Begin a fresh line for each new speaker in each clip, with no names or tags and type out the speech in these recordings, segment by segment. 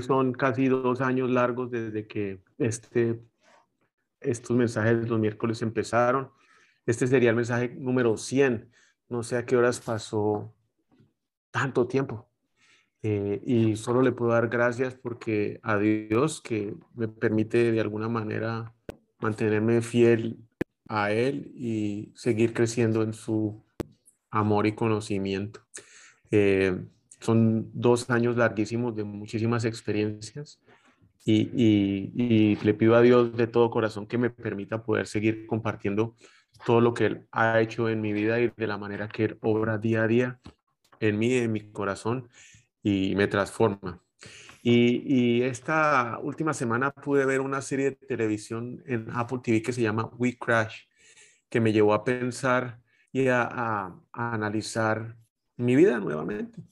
Son casi dos años largos desde que este, estos mensajes los miércoles empezaron. Este sería el mensaje número 100. No sé a qué horas pasó tanto tiempo. Eh, y solo le puedo dar gracias porque a Dios que me permite de alguna manera mantenerme fiel a Él y seguir creciendo en su amor y conocimiento. Eh, son dos años larguísimos de muchísimas experiencias y, y, le pido a Dios de todo corazón que me permita poder seguir compartiendo todo lo que Él ha hecho en mi vida y de la manera que Él obra día a día en mí, en mi corazón y me transforma. Y, y, esta última semana pude ver una serie de televisión en Apple TV que se llama We Crash, que me llevó a pensar y a, a, a analizar mi vida nuevamente.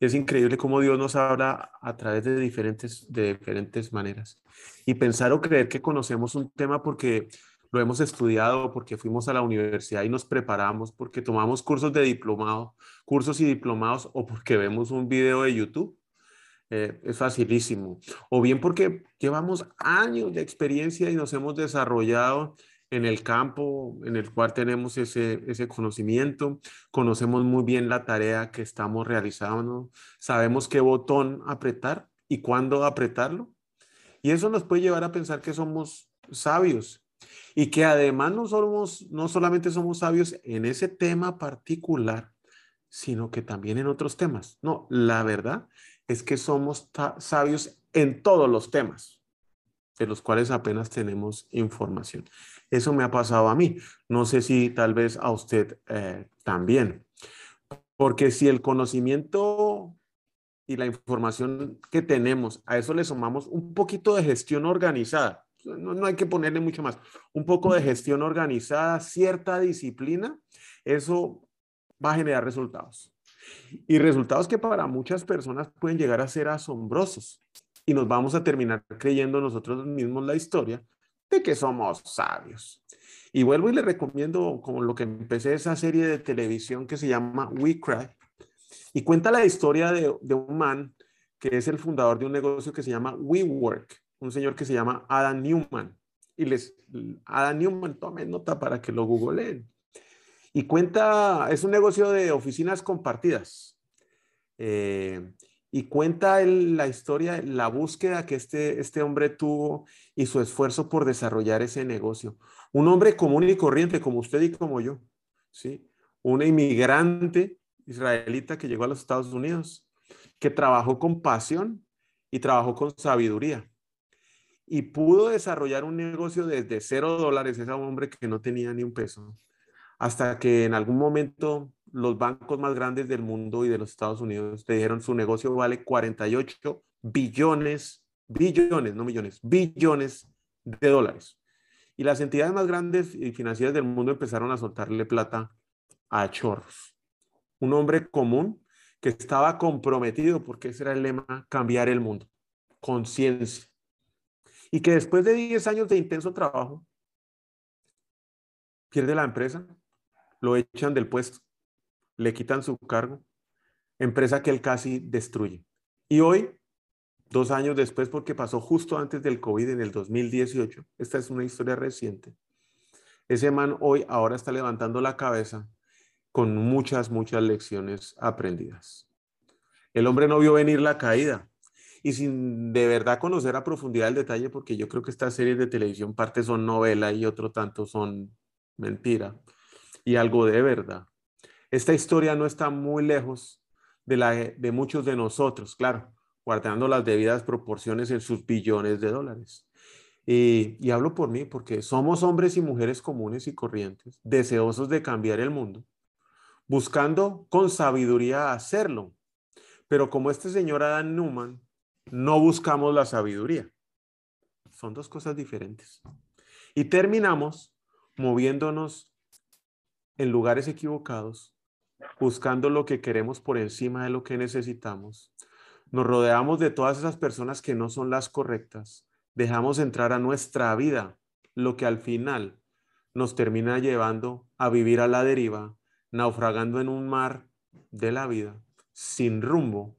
Es increíble cómo Dios nos habla a través de diferentes, de diferentes maneras. Y pensar o creer que conocemos un tema porque lo hemos estudiado, porque fuimos a la universidad y nos preparamos, porque tomamos cursos de diplomado, cursos y diplomados, o porque vemos un video de YouTube. Eh, es facilísimo. O bien porque llevamos años de experiencia y nos hemos desarrollado en el campo en el cual tenemos ese, ese conocimiento, conocemos muy bien la tarea que estamos realizando, sabemos qué botón apretar y cuándo apretarlo. Y eso nos puede llevar a pensar que somos sabios y que además no, somos, no solamente somos sabios en ese tema particular, sino que también en otros temas. No, la verdad es que somos sabios en todos los temas de los cuales apenas tenemos información. Eso me ha pasado a mí. No sé si tal vez a usted eh, también. Porque si el conocimiento y la información que tenemos, a eso le sumamos un poquito de gestión organizada. No, no hay que ponerle mucho más. Un poco de gestión organizada, cierta disciplina, eso va a generar resultados. Y resultados que para muchas personas pueden llegar a ser asombrosos. Y nos vamos a terminar creyendo nosotros mismos la historia de que somos sabios. Y vuelvo y le recomiendo como lo que empecé esa serie de televisión que se llama We Cry y cuenta la historia de, de un man que es el fundador de un negocio que se llama WeWork, un señor que se llama Adam Newman. Y les, Adam Newman, tomen nota para que lo googleen. Y cuenta, es un negocio de oficinas compartidas. Eh, y cuenta la historia, la búsqueda que este, este hombre tuvo y su esfuerzo por desarrollar ese negocio. Un hombre común y corriente como usted y como yo, ¿sí? Un inmigrante israelita que llegó a los Estados Unidos, que trabajó con pasión y trabajó con sabiduría. Y pudo desarrollar un negocio desde cero dólares, ese hombre que no tenía ni un peso, hasta que en algún momento los bancos más grandes del mundo y de los Estados Unidos te dijeron su negocio vale 48 billones, billones, no millones, billones de dólares. Y las entidades más grandes y financieras del mundo empezaron a soltarle plata a chorros. Un hombre común que estaba comprometido, porque ese era el lema, cambiar el mundo, conciencia. Y que después de 10 años de intenso trabajo, pierde la empresa, lo echan del puesto le quitan su cargo, empresa que él casi destruye. Y hoy, dos años después, porque pasó justo antes del COVID en el 2018, esta es una historia reciente, ese man hoy ahora está levantando la cabeza con muchas, muchas lecciones aprendidas. El hombre no vio venir la caída y sin de verdad conocer a profundidad el detalle, porque yo creo que estas series de televisión parte son novela y otro tanto son mentira y algo de verdad. Esta historia no está muy lejos de la de muchos de nosotros, claro, guardando las debidas proporciones en sus billones de dólares. Y, y, hablo por mí porque somos hombres y mujeres comunes y corrientes, deseosos de cambiar el mundo, buscando con sabiduría hacerlo, Pero como este señor Adam Newman, no buscamos la sabiduría. Son dos cosas diferentes. Y terminamos moviéndonos en lugares equivocados, buscando lo que queremos por encima de lo que necesitamos. Nos rodeamos de todas esas personas que no son las correctas. Dejamos entrar a nuestra vida lo que al final nos termina llevando a vivir a la deriva, naufragando en un mar de la vida, sin rumbo,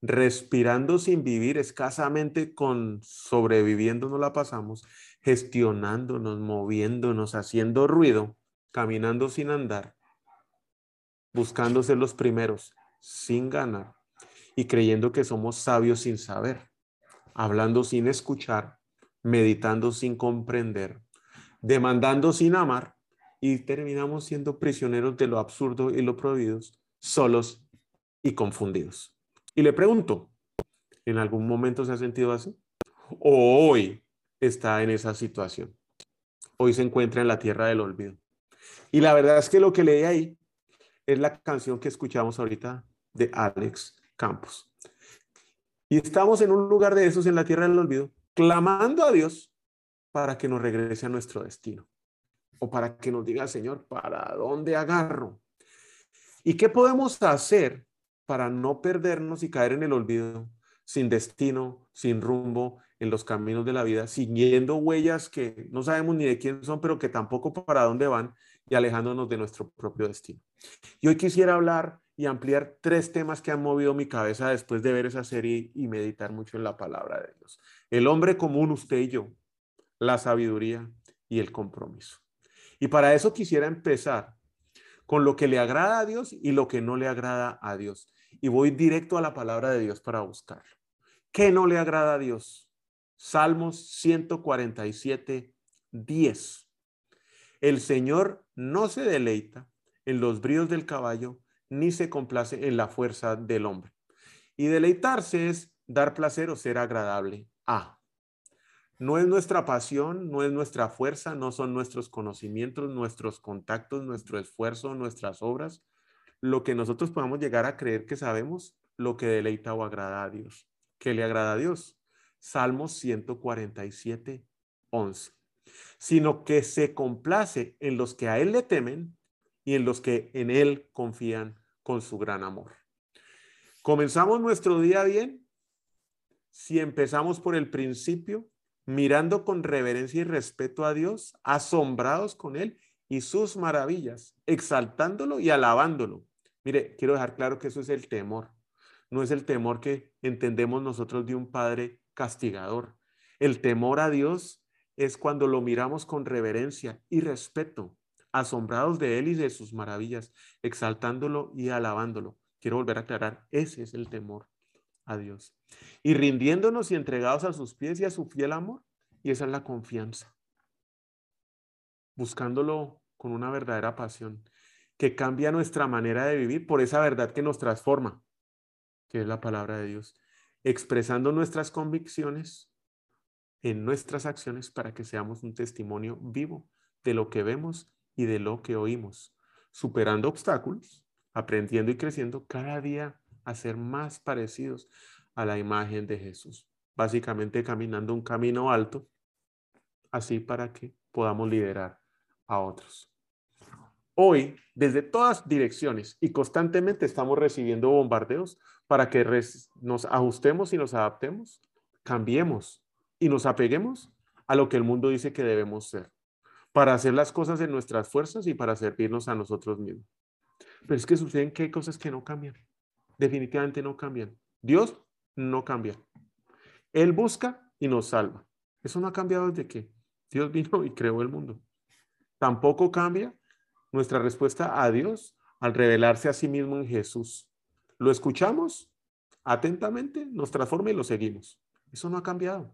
respirando sin vivir, escasamente con sobreviviendo no la pasamos, gestionándonos, moviéndonos, haciendo ruido, caminando sin andar, buscando ser los primeros, sin ganar, y creyendo que somos sabios sin saber, hablando sin escuchar, meditando sin comprender, demandando sin amar, y terminamos siendo prisioneros de lo absurdo y lo prohibidos, solos y confundidos. Y le pregunto, ¿en algún momento se ha sentido así? ¿O hoy está en esa situación? Hoy se encuentra en la tierra del olvido. Y la verdad es que lo que leí ahí es la canción que escuchamos ahorita de Alex Campos. Y estamos en un lugar de esos en la tierra del olvido, clamando a Dios para que nos regrese a nuestro destino o para que nos diga, Señor, ¿para dónde agarro? ¿Y qué podemos hacer para no perdernos y caer en el olvido, sin destino, sin rumbo en los caminos de la vida, siguiendo huellas que no sabemos ni de quién son, pero que tampoco para dónde van y alejándonos de nuestro propio destino? Y hoy quisiera hablar y ampliar tres temas que han movido mi cabeza después de ver esa serie y meditar mucho en la palabra de Dios. El hombre común, usted y yo, la sabiduría y el compromiso. Y para eso quisiera empezar con lo que le agrada a Dios y lo que no le agrada a Dios. Y voy directo a la palabra de Dios para buscarlo. ¿Qué no le agrada a Dios? Salmos 147, 10. El Señor no se deleita en los bríos del caballo, ni se complace en la fuerza del hombre. Y deleitarse es dar placer o ser agradable a. No es nuestra pasión, no es nuestra fuerza, no son nuestros conocimientos, nuestros contactos, nuestro esfuerzo, nuestras obras, lo que nosotros podamos llegar a creer que sabemos, lo que deleita o agrada a Dios. ¿Qué le agrada a Dios? Salmos 147, 11. Sino que se complace en los que a Él le temen y en los que en Él confían con su gran amor. Comenzamos nuestro día bien si empezamos por el principio mirando con reverencia y respeto a Dios, asombrados con Él y sus maravillas, exaltándolo y alabándolo. Mire, quiero dejar claro que eso es el temor. No es el temor que entendemos nosotros de un Padre castigador. El temor a Dios es cuando lo miramos con reverencia y respeto, asombrados de Él y de sus maravillas, exaltándolo y alabándolo. Quiero volver a aclarar, ese es el temor a Dios. Y rindiéndonos y entregados a sus pies y a su fiel amor. Y esa es la confianza. Buscándolo con una verdadera pasión que cambia nuestra manera de vivir por esa verdad que nos transforma, que es la palabra de Dios. Expresando nuestras convicciones en nuestras acciones para que seamos un testimonio vivo de lo que vemos y de lo que oímos, superando obstáculos, aprendiendo y creciendo cada día a ser más parecidos a la imagen de Jesús. Básicamente caminando un camino alto, así para que podamos liderar a otros. Hoy, desde todas direcciones y constantemente estamos recibiendo bombardeos para que nos ajustemos y nos adaptemos, cambiemos y nos apeguemos a lo que el mundo dice que debemos ser, para hacer las cosas en nuestras fuerzas y para servirnos a nosotros mismos. Pero es que suceden que hay cosas que no cambian definitivamente no cambian. Dios no cambia. Él busca y nos salva. Eso no ha cambiado desde que Dios vino y creó el mundo. Tampoco cambia nuestra respuesta a Dios al revelarse a sí mismo en Jesús. Lo escuchamos atentamente, nos transforma y lo seguimos. Eso no ha cambiado.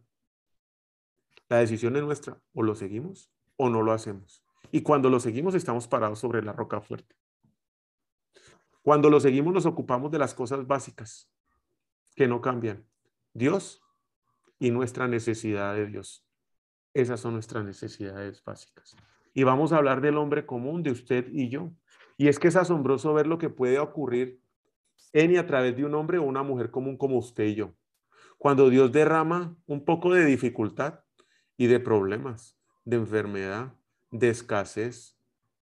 La decisión es nuestra, o lo seguimos o no lo hacemos. Y cuando lo seguimos estamos parados sobre la roca fuerte. Cuando lo seguimos nos ocupamos de las cosas básicas que no cambian. Dios y nuestra necesidad de Dios. Esas son nuestras necesidades básicas. Y vamos a hablar del hombre común, de usted y yo. Y es que es asombroso ver lo que puede ocurrir en y a través de un hombre o una mujer común como usted y yo. Cuando Dios derrama un poco de dificultad y de problemas, de enfermedad, de escasez,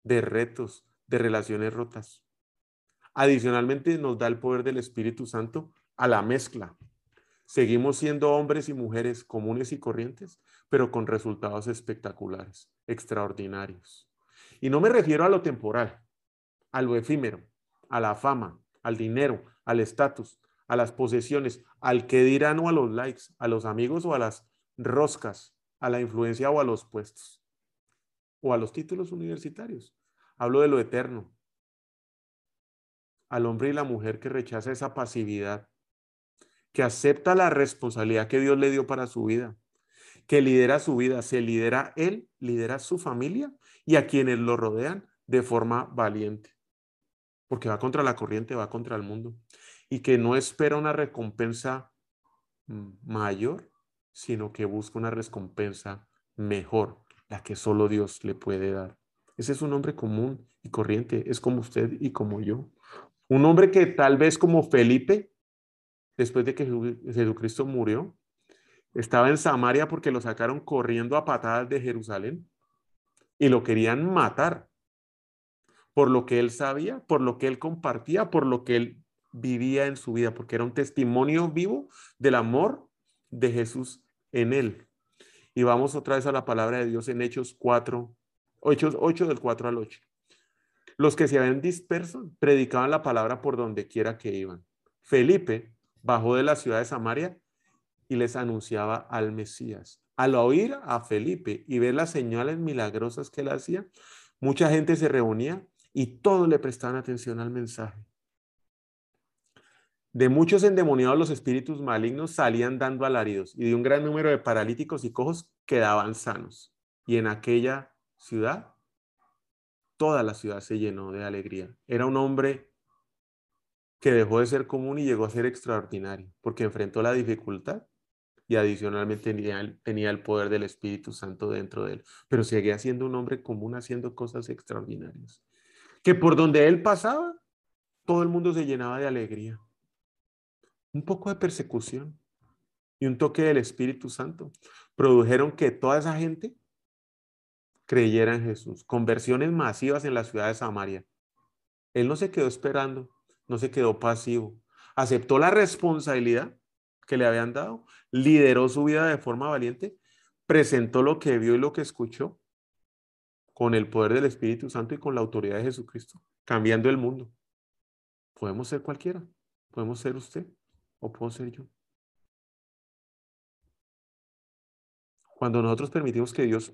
de retos, de relaciones rotas. Adicionalmente nos da el poder del Espíritu Santo a la mezcla. Seguimos siendo hombres y mujeres comunes y corrientes, pero con resultados espectaculares, extraordinarios. Y no me refiero a lo temporal, a lo efímero, a la fama, al dinero, al estatus, a las posesiones, al que dirán o a los likes, a los amigos o a las roscas, a la influencia o a los puestos, o a los títulos universitarios. Hablo de lo eterno, al hombre y la mujer que rechaza esa pasividad, que acepta la responsabilidad que Dios le dio para su vida, que lidera su vida, se lidera él, lidera su familia y a quienes lo rodean de forma valiente. Porque va contra la corriente, va contra el mundo, y que no espera una recompensa mm, mayor, sino que busca una recompensa mejor, la que solo Dios le puede dar. Ese es un hombre común y corriente, es como usted y como yo. Un hombre que tal vez como Felipe, después de que Jesucristo murió, estaba en Samaria porque lo sacaron corriendo a patadas de Jerusalén y lo querían matar por lo que él sabía, por lo que él compartía, por lo que él vivía en su vida, porque era un testimonio vivo del amor de Jesús en él. Y vamos otra vez a la palabra de Dios en Hechos 4, Hechos 8 del 4 al 8. Los que se habían disperso predicaban la palabra por donde quiera que iban. Felipe bajó de la ciudad de Samaria y les anunciaba al Mesías. Al oír a Felipe y ver las señales milagrosas que él hacía, mucha gente se reunía y todos le prestaban atención al mensaje. De muchos endemoniados los espíritus malignos salían dando alaridos y de un gran número de paralíticos y cojos quedaban sanos. Y en aquella ciudad, toda la ciudad se llenó de alegría. Era un hombre que dejó de ser común y llegó a ser extraordinario, porque enfrentó la dificultad y adicionalmente tenía, el poder del Espíritu Santo dentro de él, pero seguía siendo un hombre común haciendo cosas extraordinarias que por donde él pasaba, todo el mundo se llenaba de alegría. Un poco de persecución y un toque del Espíritu Santo produjeron que toda esa gente creyera en Jesús. Conversiones masivas en la ciudad de Samaria. Él no se quedó esperando, no se quedó pasivo. Aceptó la responsabilidad que le habían dado, lideró su vida de forma valiente, presentó lo que vio y lo que escuchó con el poder del Espíritu Santo y con la autoridad de Jesucristo, cambiando el mundo. Podemos ser cualquiera, podemos ser usted o puedo ser yo. Cuando nosotros permitimos que Dios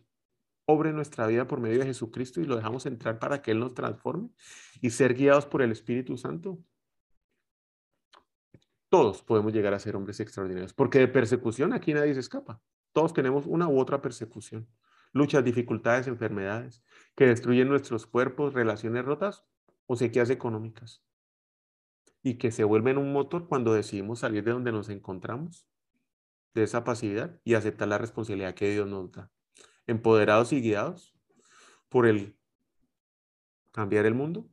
obre nuestra vida por medio de Jesucristo y lo dejamos entrar para que Él nos transforme y ser guiados por el Espíritu Santo, todos podemos llegar a ser hombres extraordinarios, porque de persecución aquí nadie se escapa. Todos tenemos una u otra persecución luchas, dificultades, enfermedades que destruyen nuestros cuerpos, relaciones rotas o sequías económicas y que se vuelven un motor cuando decidimos salir de donde nos encontramos, de esa pasividad y aceptar la responsabilidad que Dios nos da. Empoderados y guiados por el cambiar el mundo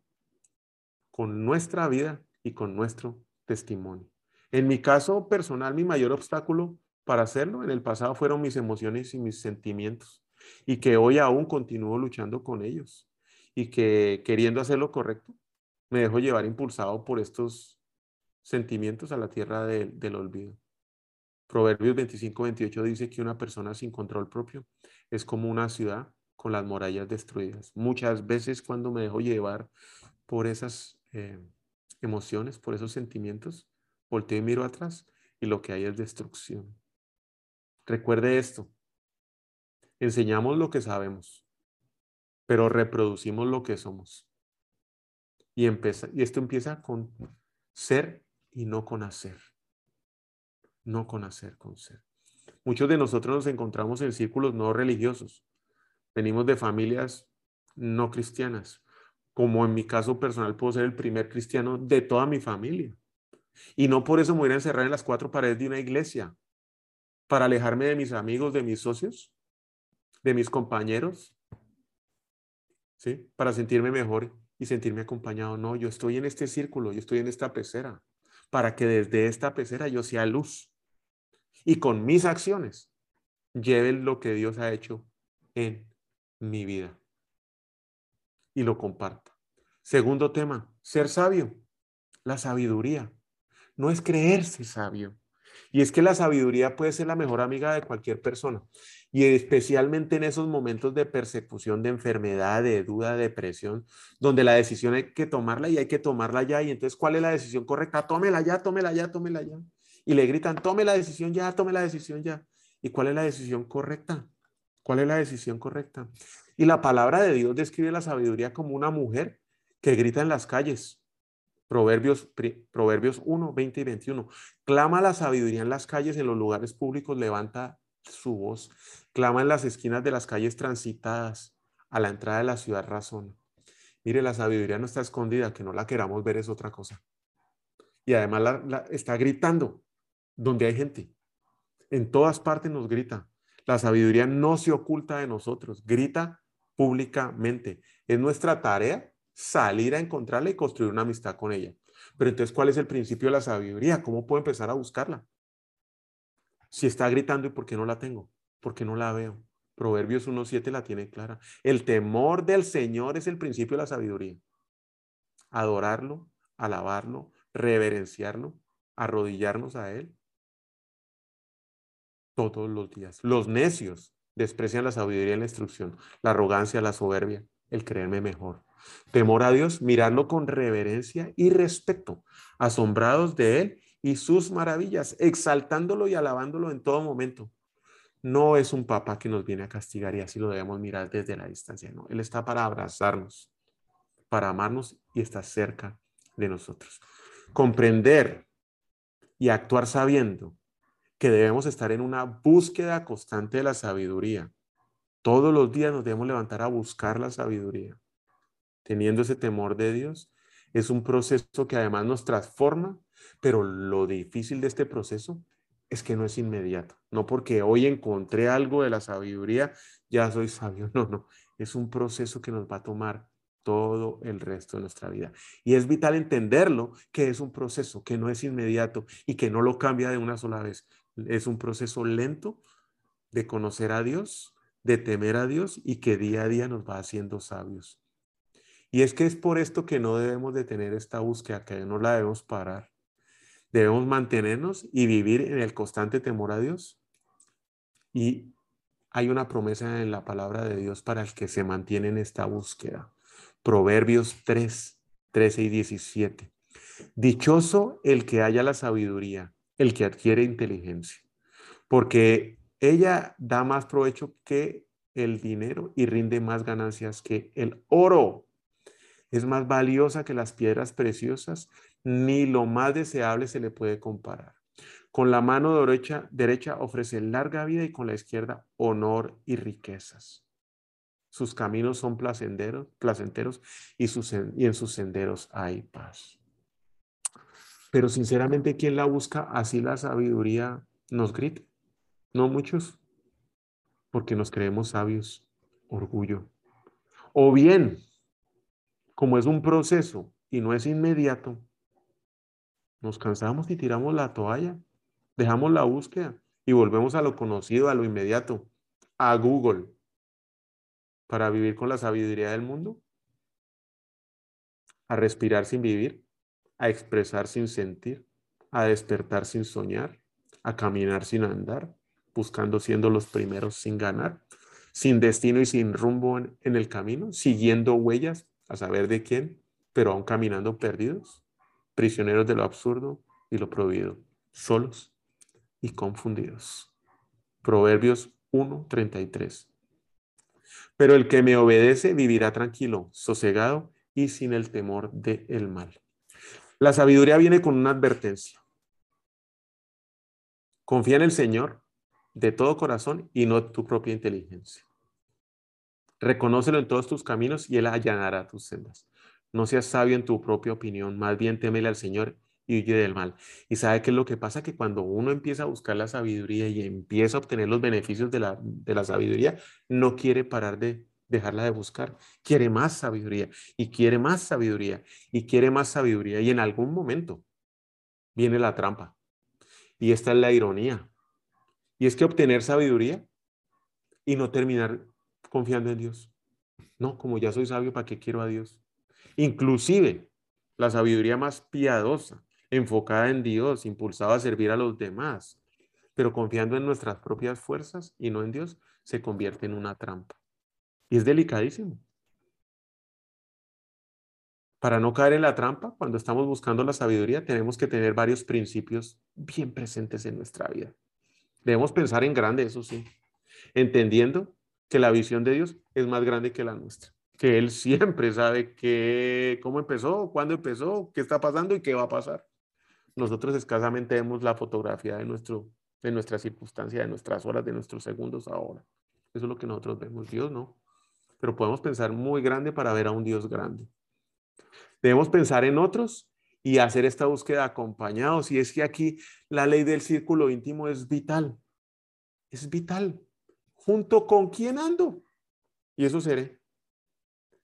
con nuestra vida y con nuestro testimonio. En mi caso personal, mi mayor obstáculo para hacerlo en el pasado fueron mis emociones y mis sentimientos y que hoy aún continúo luchando con ellos y que queriendo hacer lo correcto, me dejo llevar impulsado por estos sentimientos a la tierra del olvido. Proverbios 25, 28 dice que una persona sin control propio es como una ciudad con las murallas destruidas. Muchas veces cuando me dejo llevar por esas eh, emociones, por esos sentimientos, volteo y miro atrás y lo que hay es destrucción. Recuerde esto, Enseñamos lo que sabemos, pero reproducimos lo que somos. Y, empieza, y esto empieza con ser y no con hacer. No con hacer, con ser. Muchos de nosotros nos encontramos en círculos no religiosos. Venimos de familias no cristianas. Como en mi caso personal puedo ser el primer cristiano de toda mi familia. Y no por eso me voy a encerrar en las cuatro paredes de una iglesia para alejarme de mis amigos, de mis socios de mis compañeros, ¿sí? Para sentirme mejor y sentirme acompañado. No, yo estoy en este círculo, yo estoy en esta pecera, para que desde esta pecera yo sea luz. Y con mis acciones lleven lo que Dios ha hecho en mi vida. Y lo comparta. Segundo tema, ser sabio. La sabiduría. No es creerse sabio. Y es que la sabiduría puede ser la mejor amiga de cualquier persona. Y especialmente en esos momentos de persecución, de enfermedad, de duda, de depresión, donde la decisión hay que tomarla y hay que tomarla ya. Y entonces, ¿cuál es la decisión correcta? Tómela ya, tómela ya, tómela ya. Y le gritan, tome la decisión ya, tome la decisión ya. ¿Y cuál es la decisión correcta? ¿Cuál es la decisión correcta? Y la palabra de Dios describe la sabiduría como una mujer que grita en las calles. Proverbios, Proverbios 1, 20 y 21. Clama la sabiduría en las calles, en los lugares públicos, levanta su voz. Clama en las esquinas de las calles transitadas, a la entrada de la ciudad razón. Mire, la sabiduría no está escondida, que no la queramos ver es otra cosa. Y además la, está gritando donde hay gente. En todas partes nos grita. La sabiduría no se oculta de nosotros, grita públicamente. Es nuestra tarea salir a encontrarla y construir una amistad con ella. Pero entonces, ¿cuál es el principio de la sabiduría? ¿Cómo puedo empezar a buscarla? Si está gritando, ¿y por qué no la tengo? ¿Por qué no la veo? Proverbios 1.7 la tiene clara. El temor del Señor es el principio de la sabiduría. Adorarlo, alabarlo, reverenciarlo, arrodillarnos a Él todos los días. Los necios desprecian la sabiduría y la instrucción, la arrogancia, la soberbia, el creerme mejor. Temor a Dios, mirarlo con reverencia y respeto, asombrados de Él y sus maravillas, exaltándolo y alabándolo en todo momento. No es un papá que nos viene a castigar y así lo debemos mirar desde la distancia, no. Él está para abrazarnos, para amarnos y está cerca de nosotros. Comprender y actuar sabiendo que debemos estar en una búsqueda constante de la sabiduría. Todos los días nos debemos levantar a buscar la sabiduría teniendo ese temor de Dios, es un proceso que además nos transforma, pero lo difícil de este proceso es que no es inmediato. No porque hoy encontré algo de la sabiduría, ya soy sabio. No, no. Es un proceso que nos va a tomar todo el resto de nuestra vida. Y es vital entenderlo, que es un proceso que no es inmediato y que no lo cambia de una sola vez. Es un proceso lento de conocer a Dios, de temer a Dios y que día a día nos va haciendo sabios. Y es que es por esto que no debemos de tener esta búsqueda, que no la debemos parar. Debemos mantenernos y vivir en el constante temor a Dios. Y hay una promesa en la palabra de Dios para el que se mantiene en esta búsqueda. Proverbios 3, 13 y 17. Dichoso el que haya la sabiduría, el que adquiere inteligencia, porque ella da más provecho que el dinero y rinde más ganancias que el oro es más valiosa que las piedras preciosas, ni lo más deseable se le puede comparar. Con la mano derecha, ofrece larga vida y con la izquierda honor y riquezas. Sus caminos son placenteros, y, y en sus senderos hay paz. Pero sinceramente, ¿quién la busca? Así la sabiduría nos grita. No muchos, porque nos creemos sabios, orgullo. O bien, como es un proceso y no es inmediato, nos cansamos y tiramos la toalla, dejamos la búsqueda y volvemos a lo conocido, a lo inmediato, a Google, para vivir con la sabiduría del mundo, a respirar sin vivir, a expresar sin sentir, a despertar sin soñar, a caminar sin andar, buscando siendo los primeros sin ganar, sin destino y sin rumbo en, en el camino, siguiendo huellas a saber de quién, pero aún caminando perdidos, prisioneros de lo absurdo y lo prohibido, solos y confundidos. Proverbios 1:33. Pero el que me obedece vivirá tranquilo, sosegado y sin el temor del el mal. La sabiduría viene con una advertencia. Confía en el Señor de todo corazón y no tu propia inteligencia. Reconócelo en todos tus caminos y Él allanará tus sendas. No seas sabio en tu propia opinión, más bien temele al Señor y huye del mal. Y sabe qué es lo que pasa, que cuando uno empieza a buscar la sabiduría y empieza a obtener los beneficios de la, de la sabiduría, no quiere parar de dejarla de buscar. Quiere más sabiduría y quiere más sabiduría y quiere más sabiduría. Y en algún momento viene la trampa. Y esta es la ironía. Y es que obtener sabiduría y no terminar confiando en Dios. No, como ya soy sabio, ¿para qué quiero a Dios? Inclusive la sabiduría más piadosa, enfocada en Dios, impulsada a servir a los demás, pero confiando en nuestras propias fuerzas y no en Dios, se convierte en una trampa. Y es delicadísimo. Para no caer en la trampa, cuando estamos buscando la sabiduría, tenemos que tener varios principios bien presentes en nuestra vida. Debemos pensar en grande, eso sí, entendiendo que la visión de Dios es más grande que la nuestra, que Él siempre sabe que, cómo empezó, cuándo empezó, qué está pasando y qué va a pasar. Nosotros escasamente vemos la fotografía de, nuestro, de nuestra circunstancia, de nuestras horas, de nuestros segundos ahora. Eso es lo que nosotros vemos. Dios no. Pero podemos pensar muy grande para ver a un Dios grande. Debemos pensar en otros y hacer esta búsqueda acompañados. Y es que aquí la ley del círculo íntimo es vital. Es vital. ¿Junto con quién ando? Y eso seré.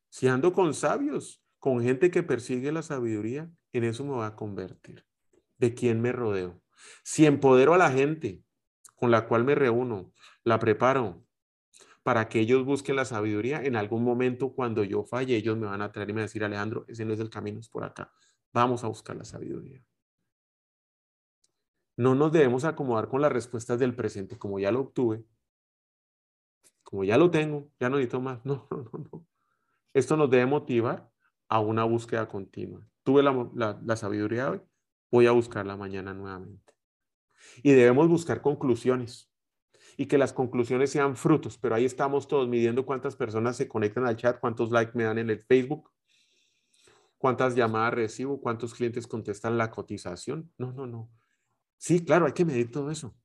Si ando con sabios, con gente que persigue la sabiduría, en eso me va a convertir. ¿De quién me rodeo? Si empodero a la gente con la cual me reúno, la preparo, para que ellos busquen la sabiduría. En algún momento, cuando yo falle, ellos me van a traer y me van a decir, Alejandro, ese no es el camino, es por acá. Vamos a buscar la sabiduría. No nos debemos acomodar con las respuestas del presente, como ya lo obtuve, como ya lo tengo, ya no necesito más. No, no, no, no. Esto nos debe motivar a una búsqueda continua. Tuve la, la sabiduría hoy, voy a buscarla mañana nuevamente. Y debemos buscar conclusiones y que las conclusiones sean frutos, pero ahí estamos todos midiendo cuántas personas se conectan al chat, cuántos likes me dan en el Facebook, cuántas llamadas recibo, cuántos clientes contestan la cotización. No, no, no. Sí, claro, hay que medir todo eso.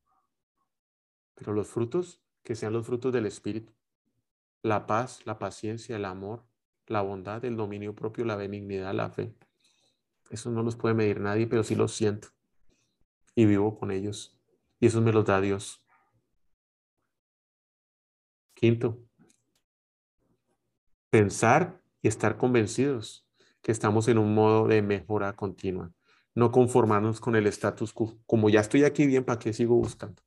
Pero los frutos, que sean los frutos del Espíritu. La paz, la paciencia, el amor, la bondad, el dominio propio, la benignidad, la fe. Eso no los puede medir nadie, pero sí los siento. Y vivo con ellos. Y eso me los da Dios. Quinto, pensar y estar convencidos que estamos en un modo de mejora continua. No conformarnos con el status quo. Como ya estoy aquí bien, ¿para qué sigo buscando?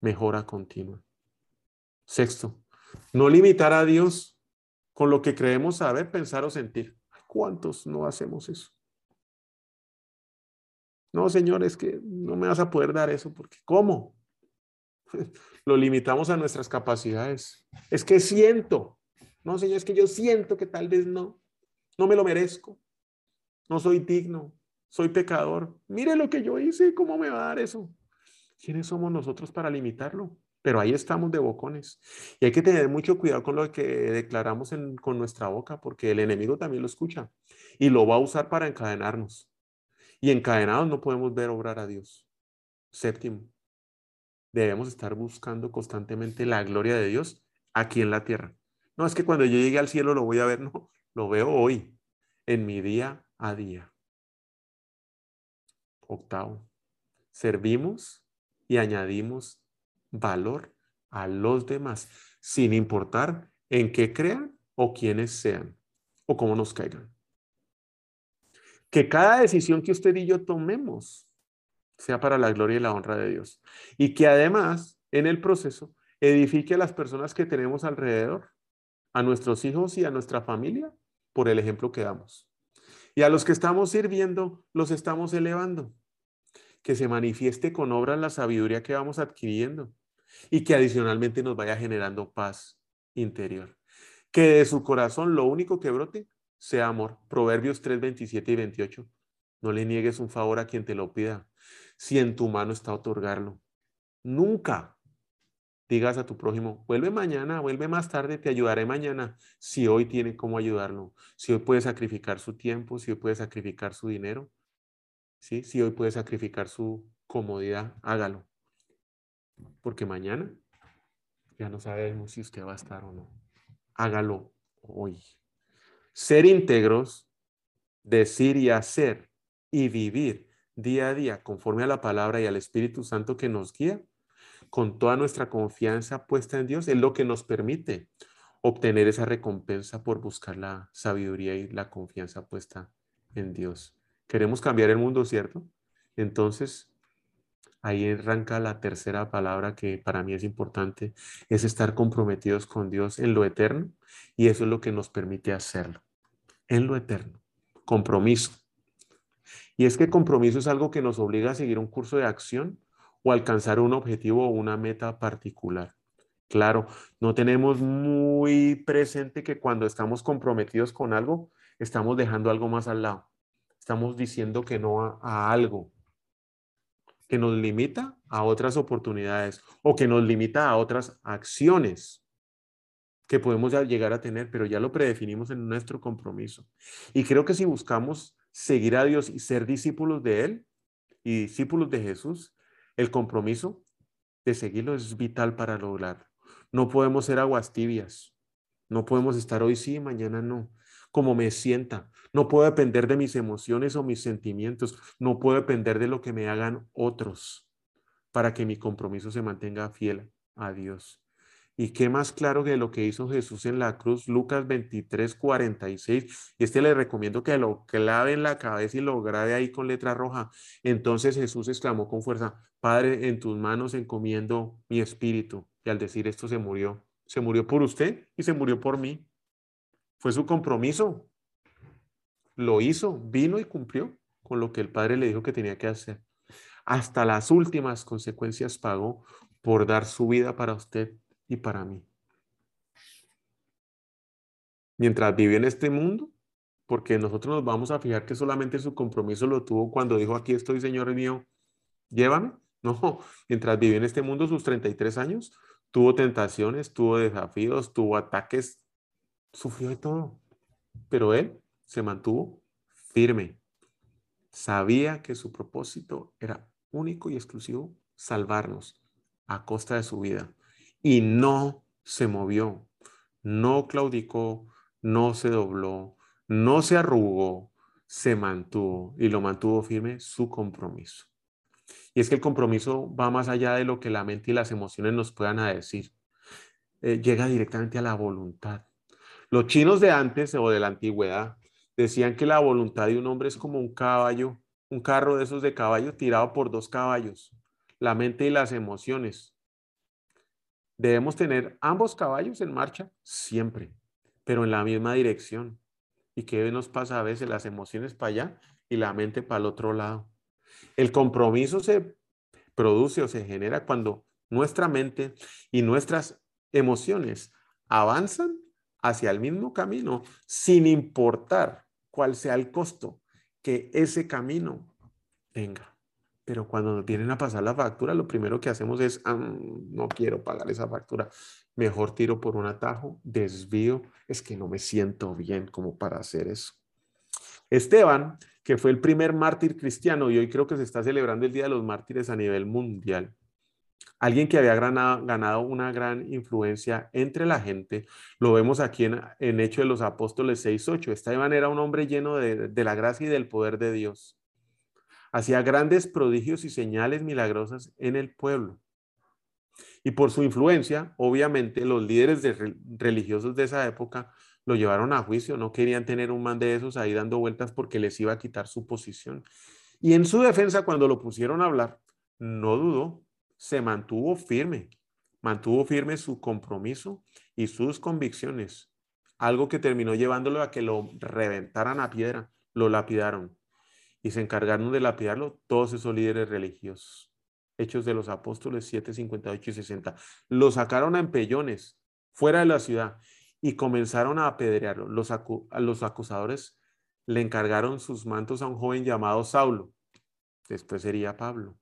Mejora continua. Sexto, no limitar a Dios con lo que creemos saber, pensar o sentir. ¿Cuántos no hacemos eso? No, Señor, es que no me vas a poder dar eso porque ¿cómo? Lo limitamos a nuestras capacidades. Es que siento. No, Señor, es que yo siento que tal vez no. No me lo merezco. No soy digno. Soy pecador. Mire lo que yo hice. ¿Cómo me va a dar eso? ¿Quiénes somos nosotros para limitarlo? Pero ahí estamos de bocones. Y hay que tener mucho cuidado con lo que declaramos con nuestra boca, porque el enemigo también lo escucha y lo va a usar para encadenarnos. Y encadenados no podemos ver obrar a Dios. Séptimo, debemos estar buscando constantemente la gloria de Dios aquí en la tierra. No es que cuando yo llegue al cielo lo voy a ver, no, lo veo hoy, en mi día a día. Octavo, servimos y añadimos valor a los demás, sin importar en qué crean o quiénes sean o cómo nos caigan. Que cada decisión que usted y yo tomemos sea para la gloria y la honra de Dios. Y que además, en el proceso, edifique a las personas que tenemos alrededor, a nuestros hijos y a nuestra familia, por el ejemplo que damos. Y a los que estamos sirviendo, los estamos elevando. Que se manifieste con obras la sabiduría que vamos adquiriendo y que adicionalmente nos vaya generando paz interior. Que de su corazón lo único que brote sea amor. Proverbios 3, 27 y 28. No le niegues un favor a quien te lo pida, si en tu mano está otorgarlo. Nunca digas a tu prójimo, vuelve mañana, vuelve más tarde, te ayudaré mañana, si hoy tiene cómo ayudarlo, si hoy puede sacrificar su tiempo, si hoy puede sacrificar su dinero, ¿sí? si hoy puede sacrificar su comodidad, hágalo. Porque mañana ya no sabemos si usted va a estar o no. Hágalo hoy. Ser íntegros, decir y hacer y vivir día a día conforme a la palabra y al Espíritu Santo que nos guía, con toda nuestra confianza puesta en Dios, es lo que nos permite obtener esa recompensa por buscar la sabiduría y la confianza puesta en Dios. Queremos cambiar el mundo, ¿cierto? Entonces, ahí arranca la tercera palabra que para mí es importante, es estar comprometidos con Dios en lo eterno y eso es lo que nos permite hacerlo, en lo eterno, compromiso. Y es que compromiso es algo que nos obliga a seguir un curso de acción o alcanzar un objetivo o una meta particular. Claro, no tenemos muy presente que cuando estamos comprometidos con algo, estamos dejando algo más al lado. Estamos diciendo que no a, algo que nos limita a otras oportunidades o que nos limita a otras acciones que podemos llegar a tener, pero ya lo predefinimos en nuestro compromiso. Y creo que si buscamos seguir a Dios y ser discípulos de Él y discípulos de Jesús, el compromiso de seguirlo es vital para lograrlo. No podemos ser aguas tibias. No podemos estar hoy sí, mañana no. Como me sienta. No puedo depender de mis emociones o mis sentimientos. No puedo depender de lo que me hagan otros para que mi compromiso se mantenga fiel a Dios. Y qué más claro que lo que hizo Jesús en la cruz, Lucas 23, 46. Y este le recomiendo que lo clave en la cabeza y lo grabe ahí con letra roja. Entonces Jesús exclamó con fuerza, Padre, en tus manos encomiendo mi espíritu. Y al decir esto se murió. Se murió por usted y se murió por mí. Fue su compromiso. Lo hizo, vino y cumplió con lo que el Padre le dijo que tenía que hacer. Hasta las últimas consecuencias pagó por dar su vida para usted y para mí. Mientras vive en este mundo, porque nosotros nos vamos a fijar que solamente su compromiso lo tuvo cuando dijo, aquí estoy, Señor mío, llévame. No, mientras vive en este mundo sus 33 años, tuvo tentaciones, tuvo desafíos, tuvo ataques, sufrió de todo. Pero él se mantuvo firme. Sabía que su propósito era único y exclusivo, salvarnos a costa de su vida y no se movió, no claudicó, no se dobló, no se arrugó, se mantuvo y lo mantuvo firme su compromiso. Y es que el compromiso va más allá de lo que la mente y las emociones nos puedan decir. Eh, llega directamente a la voluntad. Los chinos de antes o de la antigüedad decían que la voluntad de un hombre es como un caballo, un carro de esos de caballo tirado por dos caballos, la mente y las emociones. Debemos tener ambos caballos en marcha siempre, pero en la misma dirección. ¿Y qué nos pasa a veces? Las emociones para allá y la mente para el otro lado. El compromiso se produce o se genera cuando nuestra mente y nuestras emociones avanzan hacia el mismo camino sin importar cuál sea el costo que ese camino tenga. Pero cuando nos vienen a pasar la factura, lo primero que hacemos es, ah, no quiero pagar esa factura. Mejor tiro por un atajo, desvío, es que no me siento bien como para hacer eso. Esteban, que fue el primer mártir cristiano y hoy creo que se está celebrando el Día de los Mártires a nivel mundial. Alguien que había ganado, una gran influencia entre la gente, lo vemos aquí en, en Hecho de los Apóstoles 6.8. Esteban era un hombre lleno de, de la gracia y del poder de Dios hacía grandes prodigios y señales milagrosas en el pueblo. Y por su influencia, obviamente, los líderes religiosos de esa época lo llevaron a juicio, no querían tener un man de esos ahí dando vueltas porque les iba a quitar su posición. Y en su defensa, cuando lo pusieron a hablar, no dudó, se mantuvo firme, mantuvo firme su compromiso y sus convicciones, algo que terminó llevándolo a que lo reventaran a piedra, lo lapidaron y se encargaron de lapidarlo todos esos líderes religiosos. Hechos de los Apóstoles 7, 58 y 60. Lo sacaron a empellones fuera de la ciudad y comenzaron a apedrearlo. Los, los acusadores le encargaron sus mantos a un joven llamado Saulo. Después sería Pablo.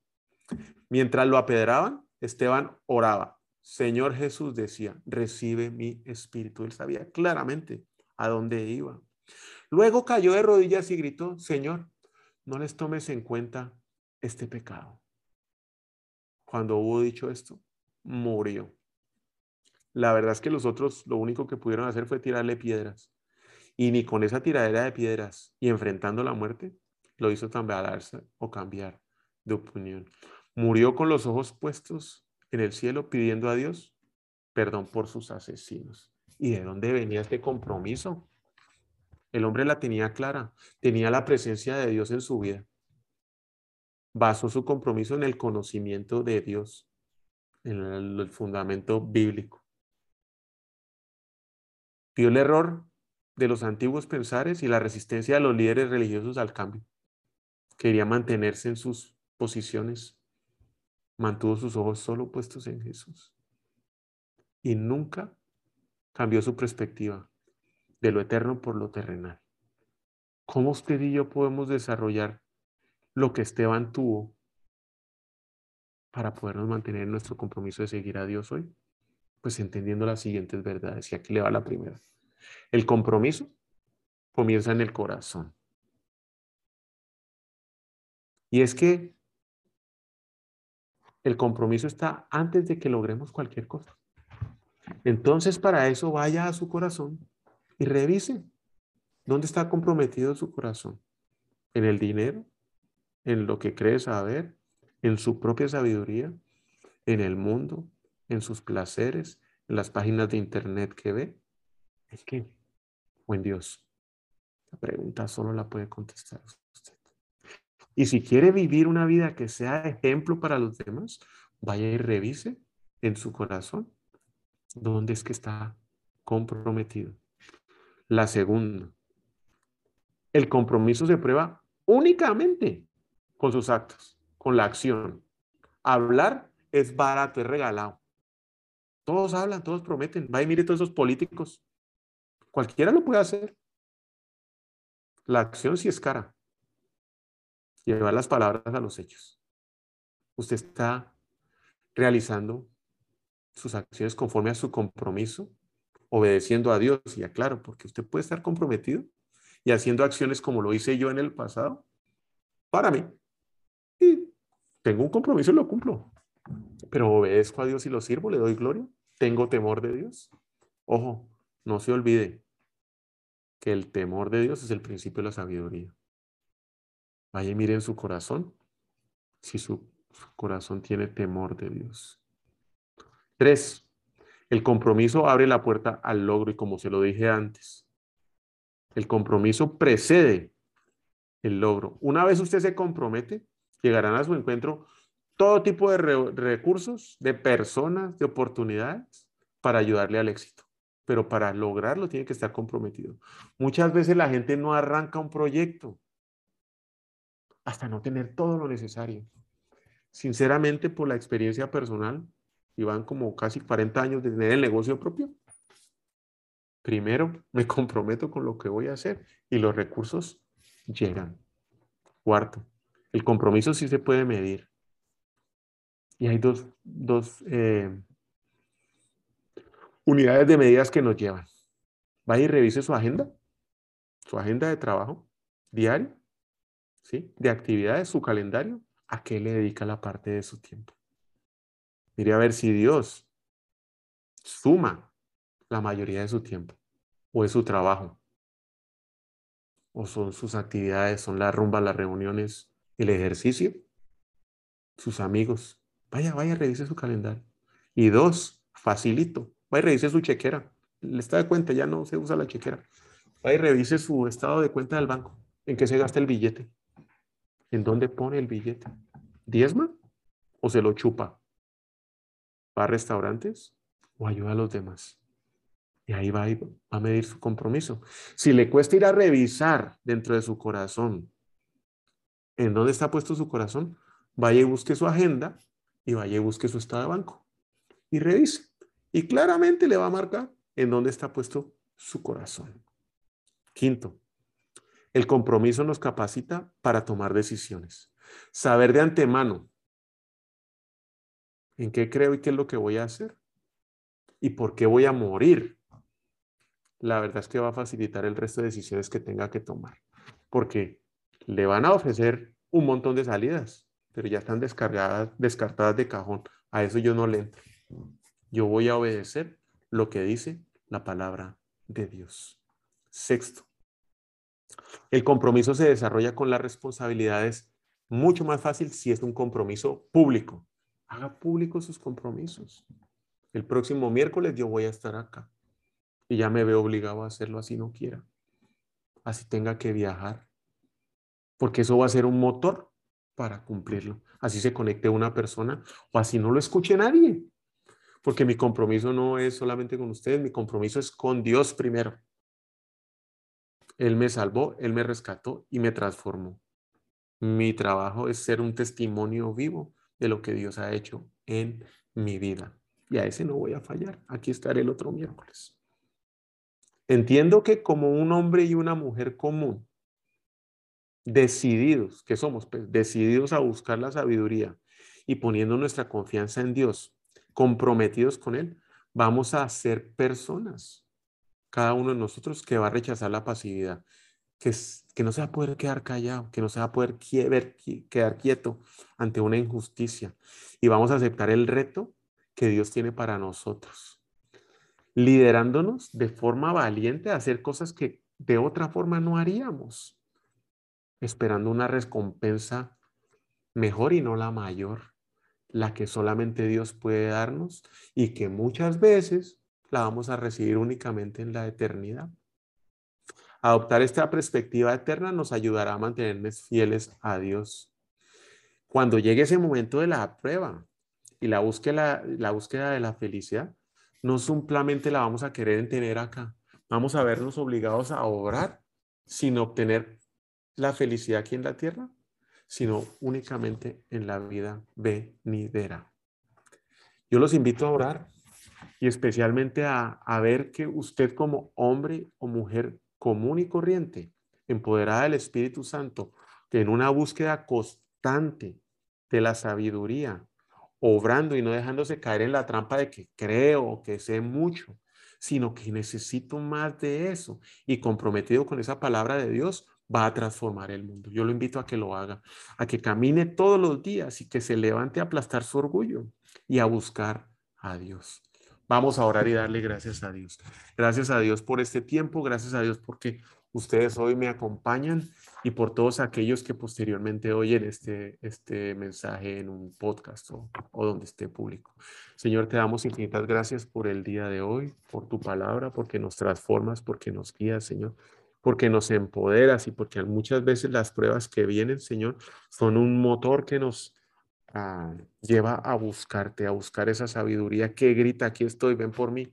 Mientras lo apedraban, Esteban oraba. Señor Jesús decía, recibe mi espíritu. Él sabía claramente a dónde iba. Luego cayó de rodillas y gritó, Señor, no les tomes en cuenta este pecado. Cuando hubo dicho esto, murió. La verdad es que los otros lo único que pudieron hacer fue tirarle piedras. Y ni con esa tiradera de piedras y enfrentando la muerte, lo hizo tambalearse o cambiar de opinión. Murió con los ojos puestos en el cielo pidiendo a Dios perdón por sus asesinos. ¿Y de dónde venía este compromiso? El hombre la tenía clara, tenía la presencia de Dios en su vida. Basó su compromiso en el conocimiento de Dios, en el, fundamento bíblico. Vio el error de los antiguos pensares y la resistencia de los líderes religiosos al cambio. Quería mantenerse en sus posiciones. Mantuvo sus ojos solo puestos en Jesús. Y nunca cambió su perspectiva de lo eterno por lo terrenal. ¿Cómo usted y yo podemos desarrollar lo que Esteban tuvo para podernos mantener en nuestro compromiso de seguir a Dios hoy? Pues entendiendo las siguientes verdades. Y aquí le va la primera. El compromiso comienza en el corazón. Y es que el compromiso está antes de que logremos cualquier cosa. Entonces, para eso vaya a su corazón y revise dónde está comprometido su corazón. ¿En el dinero? ¿En lo que cree saber? ¿En su propia sabiduría? ¿En el mundo? ¿En sus placeres? ¿En las páginas de internet que ve? ¿Es que? ¿O en Dios? La pregunta solo la puede contestar usted. Y si quiere vivir una vida que sea ejemplo para los demás, vaya y revise en su corazón dónde es que está comprometido. La segunda, el compromiso se prueba únicamente con sus actos, con la acción. Hablar es barato, es regalado. Todos hablan, todos prometen. Va y mire todos esos políticos. Cualquiera lo puede hacer. La acción sí es cara. Llevar las palabras a los hechos. Usted está realizando sus acciones conforme a su compromiso obedeciendo a Dios. Y aclaro, porque usted puede estar comprometido y haciendo acciones como lo hice yo en el pasado para mí. Y tengo un compromiso y lo cumplo. Pero obedezco a Dios y lo sirvo, le doy gloria. Tengo temor de Dios. Ojo, no se olvide que el temor de Dios es el principio de la sabiduría. Vaya y mire en su corazón si su corazón tiene temor de Dios. Tres, el compromiso abre la puerta al logro y como se lo dije antes, el compromiso precede el logro. Una vez usted se compromete, llegarán a su encuentro todo tipo de recursos, de personas, de oportunidades para ayudarle al éxito. Pero para lograrlo tiene que estar comprometido. Muchas veces la gente no arranca un proyecto hasta no tener todo lo necesario. Sinceramente, por la experiencia personal, y van como casi 40 años de tener el negocio propio. Primero, me comprometo con lo que voy a hacer y los recursos llegan. Cuarto, el compromiso sí se puede medir. Y hay dos, eh, unidades de medidas que nos llevan. Vaya y revise su agenda, su agenda de trabajo diario, ¿sí? de actividades, su calendario, a qué le dedica la parte de su tiempo. Mire a ver si Dios suma la mayoría de su tiempo o es su trabajo o son sus actividades, son la rumba, las reuniones, el ejercicio, sus amigos. Vaya, vaya, revise su calendario. Y dos, facilito, vaya revise su chequera. Le está de cuenta, ya no se usa la chequera. Vaya revise su estado de cuenta del banco. ¿En qué se gasta el billete? ¿En dónde pone el billete? ¿Diezma o se lo chupa? va a restaurantes o ayuda a los demás. Y ahí va, a medir su compromiso. Si le cuesta ir a revisar dentro de su corazón en dónde está puesto su corazón, vaya y busque su agenda y vaya y busque su estado de banco y revise. Y claramente le va a marcar en dónde está puesto su corazón. Quinto, el compromiso nos capacita para tomar decisiones. Saber de antemano en qué creo y qué es lo que voy a hacer y por qué voy a morir, la verdad es que va a facilitar el resto de decisiones que tenga que tomar, porque le van a ofrecer un montón de salidas, pero ya están descargadas, descartadas de cajón. A eso yo no le entro. Yo voy a obedecer lo que dice la palabra de Dios. Sexto, el compromiso se desarrolla con las responsabilidades mucho más fácil si es un compromiso público. Haga público sus compromisos. El próximo miércoles yo voy a estar acá. y ya me veo obligado a hacerlo así no quiera, así tenga que viajar, porque eso va a ser un motor para cumplirlo. Así se conecte una persona o así no lo escuche nadie, porque mi compromiso no es solamente con ustedes, mi compromiso es con Dios primero. Él me salvó, Él me rescató y me transformó. Mi trabajo es ser un testimonio vivo de lo que Dios ha hecho en mi vida. Y a ese no voy a fallar. Aquí estaré el otro miércoles. Entiendo que como un hombre y una mujer común, decididos, que somos, pues, decididos a buscar la sabiduría y poniendo nuestra confianza en Dios, comprometidos con Él, vamos a ser personas, cada uno de nosotros que va a rechazar la pasividad, que, que no se va a poder quedar callado, que no se va a poder quedar quieto ante una injusticia. Y vamos a aceptar el reto que Dios tiene para nosotros, liderándonos de forma valiente a hacer cosas que de otra forma no haríamos, esperando una recompensa mejor y no la mayor, la que solamente Dios puede darnos y que muchas veces la vamos a recibir únicamente en la eternidad. Adoptar esta perspectiva eterna nos ayudará a mantenernos fieles a Dios. Cuando llegue ese momento de la prueba, y la búsqueda, la búsqueda de la felicidad no simplemente la vamos a querer tener acá. Vamos a vernos obligados a orar sin obtener la felicidad aquí en la tierra, sino únicamente en la vida venidera. Yo los invito a orar y especialmente a, ver que usted como hombre o mujer común y corriente, empoderada del Espíritu Santo, que en una búsqueda constante de la sabiduría, obrando y no dejándose caer en la trampa de que creo que sé mucho, sino que necesito más de eso y comprometido con esa palabra de Dios, va a transformar el mundo. Yo lo invito a que lo haga, a que camine todos los días y que se levante a aplastar su orgullo y a buscar a Dios. Vamos a orar y darle gracias a Dios. Gracias a Dios por este tiempo, gracias a Dios porque ustedes hoy me acompañan y por todos aquellos que posteriormente oyen este, este mensaje en un podcast o, o, donde esté público. Señor, te damos infinitas gracias por el día de hoy, por tu palabra, porque nos transformas, porque nos guías, Señor, porque nos empoderas y porque muchas veces las pruebas que vienen, Señor, son un motor que nos lleva a buscarte, a buscar esa sabiduría que grita, aquí estoy, ven por mí.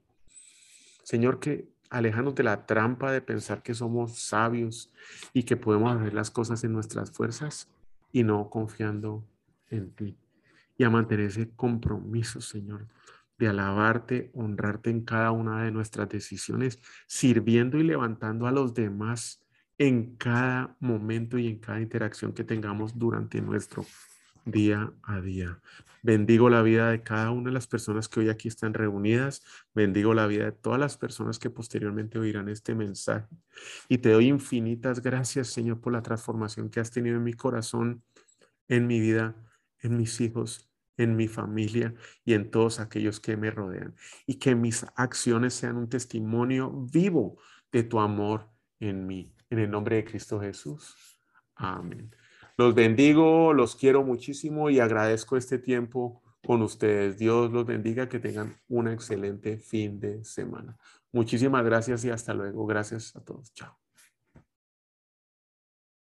Señor, que alejarnos de la trampa de pensar que somos sabios y que podemos hacer las cosas en nuestras fuerzas y no confiando en ti. Y a mantener ese compromiso, Señor, de alabarte, honrarte en cada una de nuestras decisiones, sirviendo y levantando a los demás en cada momento y en cada interacción que tengamos durante nuestro día a día. Bendigo la vida de cada una de las personas que hoy aquí están reunidas. Bendigo la vida de todas las personas que posteriormente oirán este mensaje. Y te doy infinitas gracias, Señor, por la transformación que has tenido en mi corazón, en mi vida, en mis hijos, en mi familia y en todos aquellos que me rodean. Y que mis acciones sean un testimonio vivo de tu amor en mí. En el nombre de Cristo Jesús. Amén. Los bendigo, los quiero muchísimo y agradezco este tiempo con ustedes. Dios los bendiga, que tengan un excelente fin de semana. Muchísimas gracias y hasta luego. Gracias a todos. Chao.